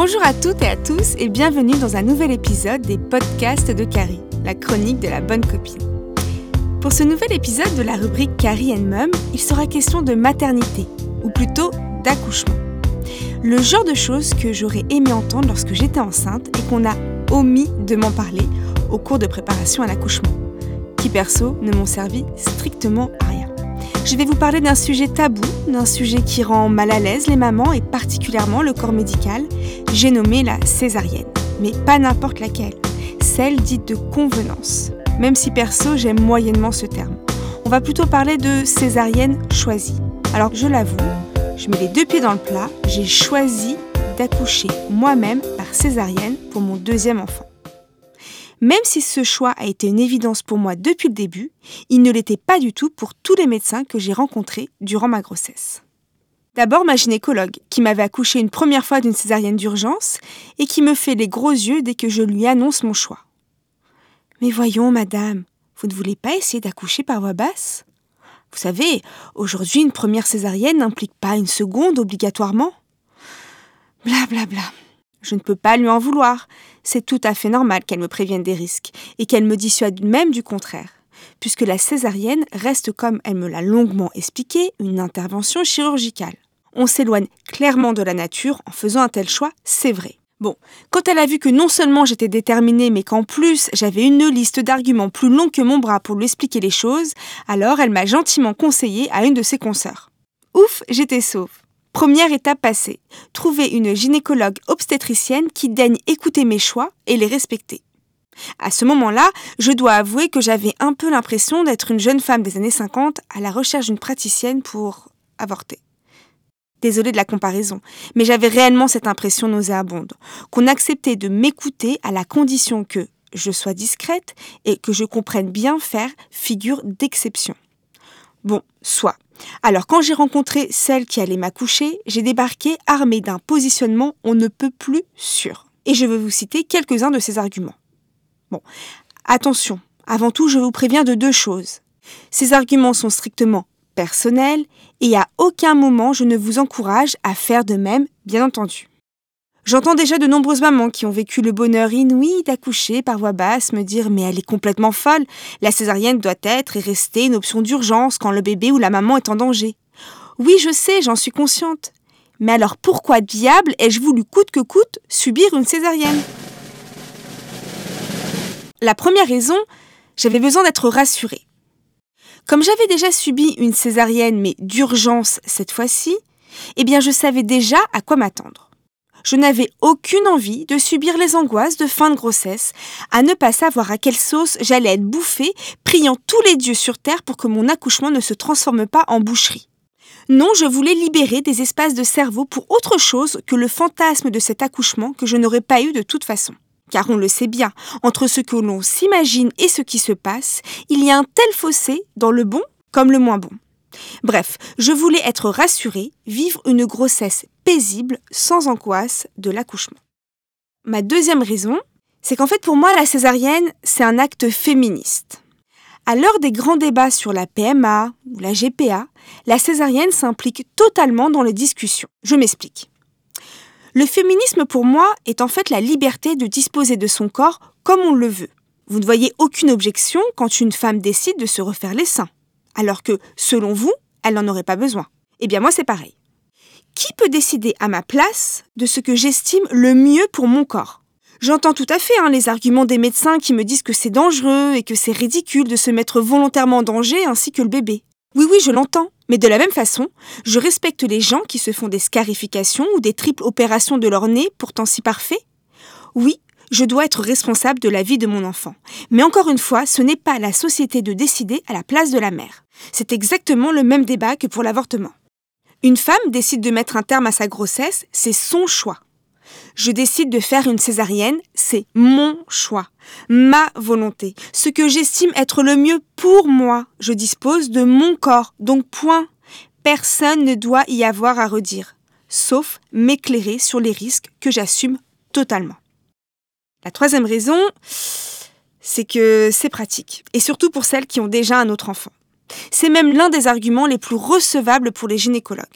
Bonjour à toutes et à tous et bienvenue dans un nouvel épisode des podcasts de Carrie, la chronique de la bonne copine. Pour ce nouvel épisode de la rubrique Carrie and Mum, il sera question de maternité, ou plutôt d'accouchement. Le genre de choses que j'aurais aimé entendre lorsque j'étais enceinte et qu'on a omis de m'en parler au cours de préparation à l'accouchement, qui perso ne m'ont servi strictement à rien. Je vais vous parler d'un sujet tabou, d'un sujet qui rend mal à l'aise les mamans et particulièrement le corps médical. J'ai nommé la césarienne, mais pas n'importe laquelle, celle dite de convenance. Même si perso j'aime moyennement ce terme. On va plutôt parler de césarienne choisie. Alors je l'avoue, je mets les deux pieds dans le plat, j'ai choisi d'accoucher moi-même par césarienne pour mon deuxième enfant. Même si ce choix a été une évidence pour moi depuis le début, il ne l'était pas du tout pour tous les médecins que j'ai rencontrés durant ma grossesse. D'abord ma gynécologue, qui m'avait accouché une première fois d'une césarienne d'urgence et qui me fait les gros yeux dès que je lui annonce mon choix. Mais voyons, madame, vous ne voulez pas essayer d'accoucher par voie basse? Vous savez, aujourd'hui, une première césarienne n'implique pas une seconde obligatoirement. Bla bla bla. Je ne peux pas lui en vouloir. C'est tout à fait normal qu'elle me prévienne des risques et qu'elle me dissuade même du contraire, puisque la césarienne reste, comme elle me l'a longuement expliqué, une intervention chirurgicale. On s'éloigne clairement de la nature en faisant un tel choix, c'est vrai. Bon, quand elle a vu que non seulement j'étais déterminée, mais qu'en plus j'avais une liste d'arguments plus longue que mon bras pour lui expliquer les choses, alors elle m'a gentiment conseillé à une de ses consoeurs. Ouf, j'étais sauve. Première étape passée, trouver une gynécologue obstétricienne qui daigne écouter mes choix et les respecter. À ce moment-là, je dois avouer que j'avais un peu l'impression d'être une jeune femme des années 50 à la recherche d'une praticienne pour avorter. Désolée de la comparaison, mais j'avais réellement cette impression nauséabonde, qu'on acceptait de m'écouter à la condition que je sois discrète et que je comprenne bien faire figure d'exception. Bon, soit. Alors quand j'ai rencontré celle qui allait m'accoucher, j'ai débarqué armée d'un positionnement on ne peut plus sûr. Et je veux vous citer quelques-uns de ces arguments. Bon, attention, avant tout je vous préviens de deux choses. Ces arguments sont strictement personnels et à aucun moment je ne vous encourage à faire de même, bien entendu. J'entends déjà de nombreuses mamans qui ont vécu le bonheur inouï d'accoucher par voix basse me dire Mais elle est complètement folle, la césarienne doit être et rester une option d'urgence quand le bébé ou la maman est en danger. Oui, je sais, j'en suis consciente. Mais alors pourquoi diable ai-je voulu coûte que coûte subir une césarienne? La première raison, j'avais besoin d'être rassurée. Comme j'avais déjà subi une césarienne, mais d'urgence cette fois-ci, eh bien je savais déjà à quoi m'attendre je n'avais aucune envie de subir les angoisses de fin de grossesse, à ne pas savoir à quelle sauce j'allais être bouffée, priant tous les dieux sur terre pour que mon accouchement ne se transforme pas en boucherie. Non, je voulais libérer des espaces de cerveau pour autre chose que le fantasme de cet accouchement que je n'aurais pas eu de toute façon. Car on le sait bien, entre ce que l'on s'imagine et ce qui se passe, il y a un tel fossé dans le bon comme le moins bon. Bref, je voulais être rassurée, vivre une grossesse paisible, sans angoisse de l'accouchement. Ma deuxième raison, c'est qu'en fait pour moi la césarienne, c'est un acte féministe. À l'heure des grands débats sur la PMA ou la GPA, la césarienne s'implique totalement dans les discussions. Je m'explique. Le féminisme pour moi est en fait la liberté de disposer de son corps comme on le veut. Vous ne voyez aucune objection quand une femme décide de se refaire les seins alors que, selon vous, elle n'en aurait pas besoin. Eh bien moi c'est pareil. Qui peut décider à ma place de ce que j'estime le mieux pour mon corps? J'entends tout à fait hein, les arguments des médecins qui me disent que c'est dangereux et que c'est ridicule de se mettre volontairement en danger ainsi que le bébé. Oui oui je l'entends, mais de la même façon, je respecte les gens qui se font des scarifications ou des triples opérations de leur nez pourtant si parfait. Oui, je dois être responsable de la vie de mon enfant. Mais encore une fois, ce n'est pas la société de décider à la place de la mère. C'est exactement le même débat que pour l'avortement. Une femme décide de mettre un terme à sa grossesse, c'est son choix. Je décide de faire une césarienne, c'est mon choix, ma volonté, ce que j'estime être le mieux pour moi. Je dispose de mon corps, donc point. Personne ne doit y avoir à redire, sauf m'éclairer sur les risques que j'assume totalement. La troisième raison, c'est que c'est pratique, et surtout pour celles qui ont déjà un autre enfant. C'est même l'un des arguments les plus recevables pour les gynécologues.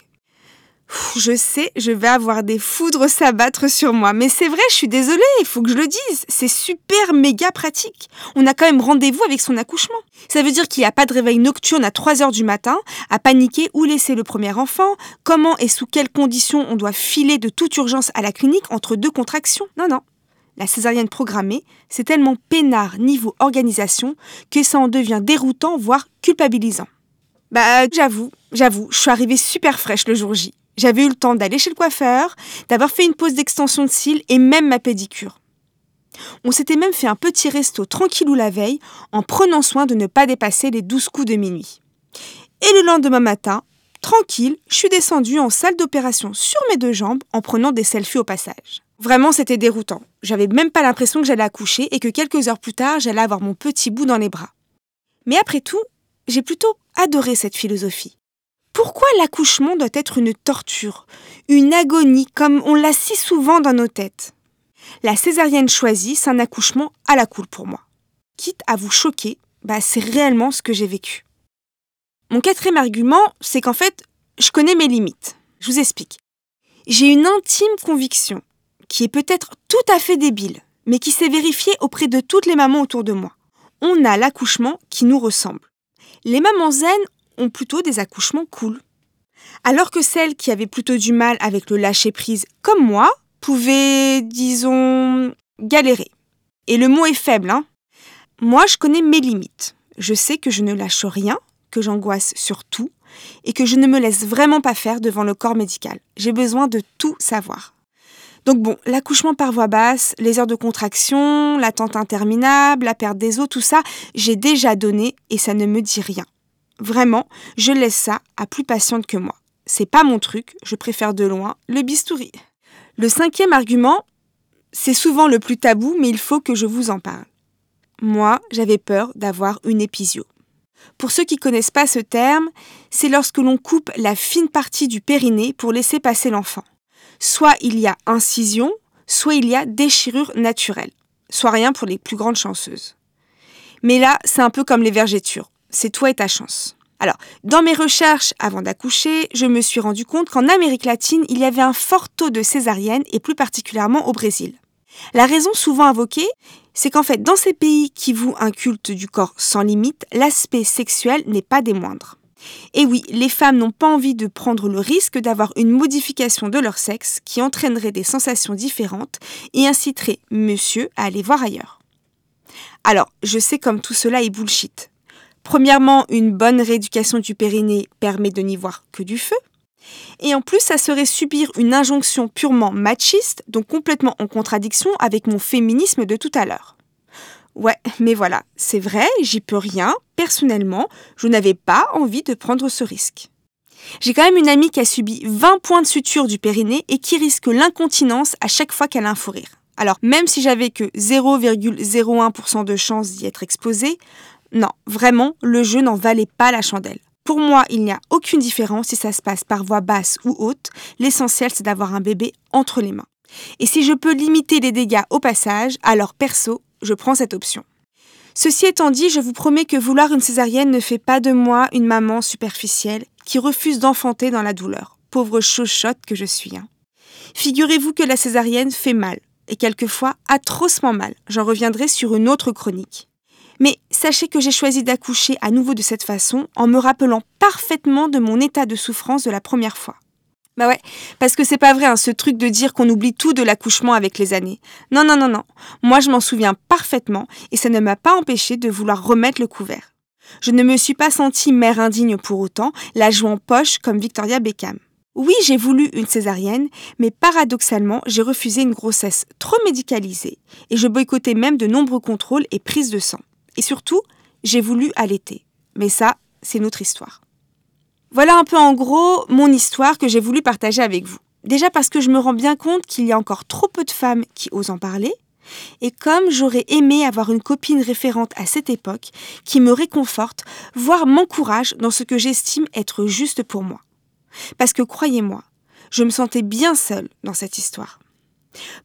je sais, je vais avoir des foudres s'abattre sur moi. Mais c'est vrai, je suis désolée, il faut que je le dise. C'est super méga pratique. On a quand même rendez-vous avec son accouchement. Ça veut dire qu'il n'y a pas de réveil nocturne à 3 heures du matin, à paniquer où laisser le premier enfant, comment et sous quelles conditions on doit filer de toute urgence à la clinique entre deux contractions? Non, non. La césarienne programmée, c'est tellement peinard niveau organisation que ça en devient déroutant, voire culpabilisant. Bah, j'avoue, j'avoue, je suis arrivée super fraîche le jour J. J'avais eu le temps d'aller chez le coiffeur, d'avoir fait une pause d'extension de cils et même ma pédicure. On s'était même fait un petit resto tranquillou la veille en prenant soin de ne pas dépasser les douze coups de minuit. Et le lendemain matin, tranquille, je suis descendue en salle d'opération sur mes deux jambes en prenant des selfies au passage. Vraiment, c'était déroutant. J'avais même pas l'impression que j'allais accoucher et que quelques heures plus tard, j'allais avoir mon petit bout dans les bras. Mais après tout, j'ai plutôt adoré cette philosophie. Pourquoi l'accouchement doit être une torture, une agonie comme on l'a si souvent dans nos têtes? La césarienne choisie, c'est un accouchement à la cool pour moi. Quitte à vous choquer, bah c'est réellement ce que j'ai vécu. Mon quatrième argument, c'est qu'en fait, je connais mes limites. Je vous explique. J'ai une intime conviction, qui est peut-être tout à fait débile, mais qui s'est vérifiée auprès de toutes les mamans autour de moi. On a l'accouchement qui nous ressemble. Les mamans zen ont plutôt des accouchements cool. Alors que celles qui avaient plutôt du mal avec le lâcher-prise, comme moi, pouvaient, disons, galérer. Et le mot est faible, hein Moi, je connais mes limites. Je sais que je ne lâche rien, que j'angoisse sur tout, et que je ne me laisse vraiment pas faire devant le corps médical. J'ai besoin de tout savoir. Donc bon, l'accouchement par voie basse, les heures de contraction, l'attente interminable, la perte des os, tout ça, j'ai déjà donné et ça ne me dit rien. Vraiment, je laisse ça à plus patiente que moi. C'est pas mon truc, je préfère de loin le bistouri. Le cinquième argument, c'est souvent le plus tabou, mais il faut que je vous en parle. Moi, j'avais peur d'avoir une épisio. Pour ceux qui connaissent pas ce terme, c'est lorsque l'on coupe la fine partie du périnée pour laisser passer l'enfant. Soit il y a incision, soit il y a déchirure naturelle. Soit rien pour les plus grandes chanceuses. Mais là, c'est un peu comme les vergetures c'est toi et ta chance. Alors, dans mes recherches avant d'accoucher, je me suis rendu compte qu'en Amérique latine, il y avait un fort taux de césarienne et plus particulièrement au Brésil. La raison souvent invoquée, c'est qu'en fait, dans ces pays qui vouent un culte du corps sans limite, l'aspect sexuel n'est pas des moindres. Et oui, les femmes n'ont pas envie de prendre le risque d'avoir une modification de leur sexe qui entraînerait des sensations différentes et inciterait monsieur à aller voir ailleurs. Alors, je sais comme tout cela est bullshit. Premièrement, une bonne rééducation du périnée permet de n'y voir que du feu. Et en plus, ça serait subir une injonction purement machiste, donc complètement en contradiction avec mon féminisme de tout à l'heure. Ouais, mais voilà, c'est vrai, j'y peux rien. Personnellement, je n'avais pas envie de prendre ce risque. J'ai quand même une amie qui a subi 20 points de suture du périnée et qui risque l'incontinence à chaque fois qu'elle a un fou rire. Alors, même si j'avais que 0,01% de chance d'y être exposée, non, vraiment, le jeu n'en valait pas la chandelle. Pour moi, il n'y a aucune différence si ça se passe par voie basse ou haute. L'essentiel, c'est d'avoir un bébé entre les mains. Et si je peux limiter les dégâts au passage, alors perso, je prends cette option. Ceci étant dit, je vous promets que vouloir une césarienne ne fait pas de moi une maman superficielle qui refuse d'enfanter dans la douleur. Pauvre chochotte que je suis. Hein. Figurez-vous que la césarienne fait mal, et quelquefois atrocement mal. J'en reviendrai sur une autre chronique. Mais sachez que j'ai choisi d'accoucher à nouveau de cette façon en me rappelant parfaitement de mon état de souffrance de la première fois. Bah ouais, parce que c'est pas vrai hein, ce truc de dire qu'on oublie tout de l'accouchement avec les années. Non, non, non, non. Moi je m'en souviens parfaitement et ça ne m'a pas empêché de vouloir remettre le couvert. Je ne me suis pas sentie mère indigne pour autant, la joue en poche comme Victoria Beckham. Oui, j'ai voulu une césarienne, mais paradoxalement, j'ai refusé une grossesse trop médicalisée et je boycottais même de nombreux contrôles et prises de sang. Et surtout, j'ai voulu allaiter. Mais ça, c'est notre histoire. Voilà un peu en gros mon histoire que j'ai voulu partager avec vous. Déjà parce que je me rends bien compte qu'il y a encore trop peu de femmes qui osent en parler, et comme j'aurais aimé avoir une copine référente à cette époque qui me réconforte, voire m'encourage dans ce que j'estime être juste pour moi. Parce que croyez-moi, je me sentais bien seule dans cette histoire.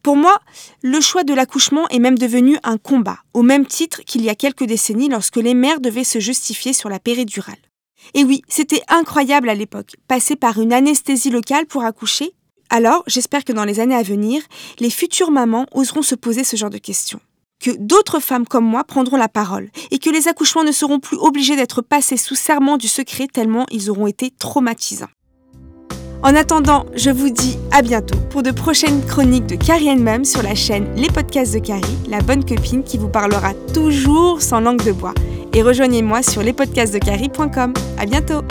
Pour moi, le choix de l'accouchement est même devenu un combat, au même titre qu'il y a quelques décennies lorsque les mères devaient se justifier sur la péridurale. Et oui, c'était incroyable à l'époque, passer par une anesthésie locale pour accoucher. Alors, j'espère que dans les années à venir, les futures mamans oseront se poser ce genre de questions. Que d'autres femmes comme moi prendront la parole et que les accouchements ne seront plus obligés d'être passés sous serment du secret tellement ils auront été traumatisants. En attendant, je vous dis à bientôt pour de prochaines chroniques de Carrie Mum sur la chaîne Les Podcasts de Carrie, la bonne copine qui vous parlera toujours sans langue de bois. Et rejoignez-moi sur lespodcastsdecarrie.com. À bientôt!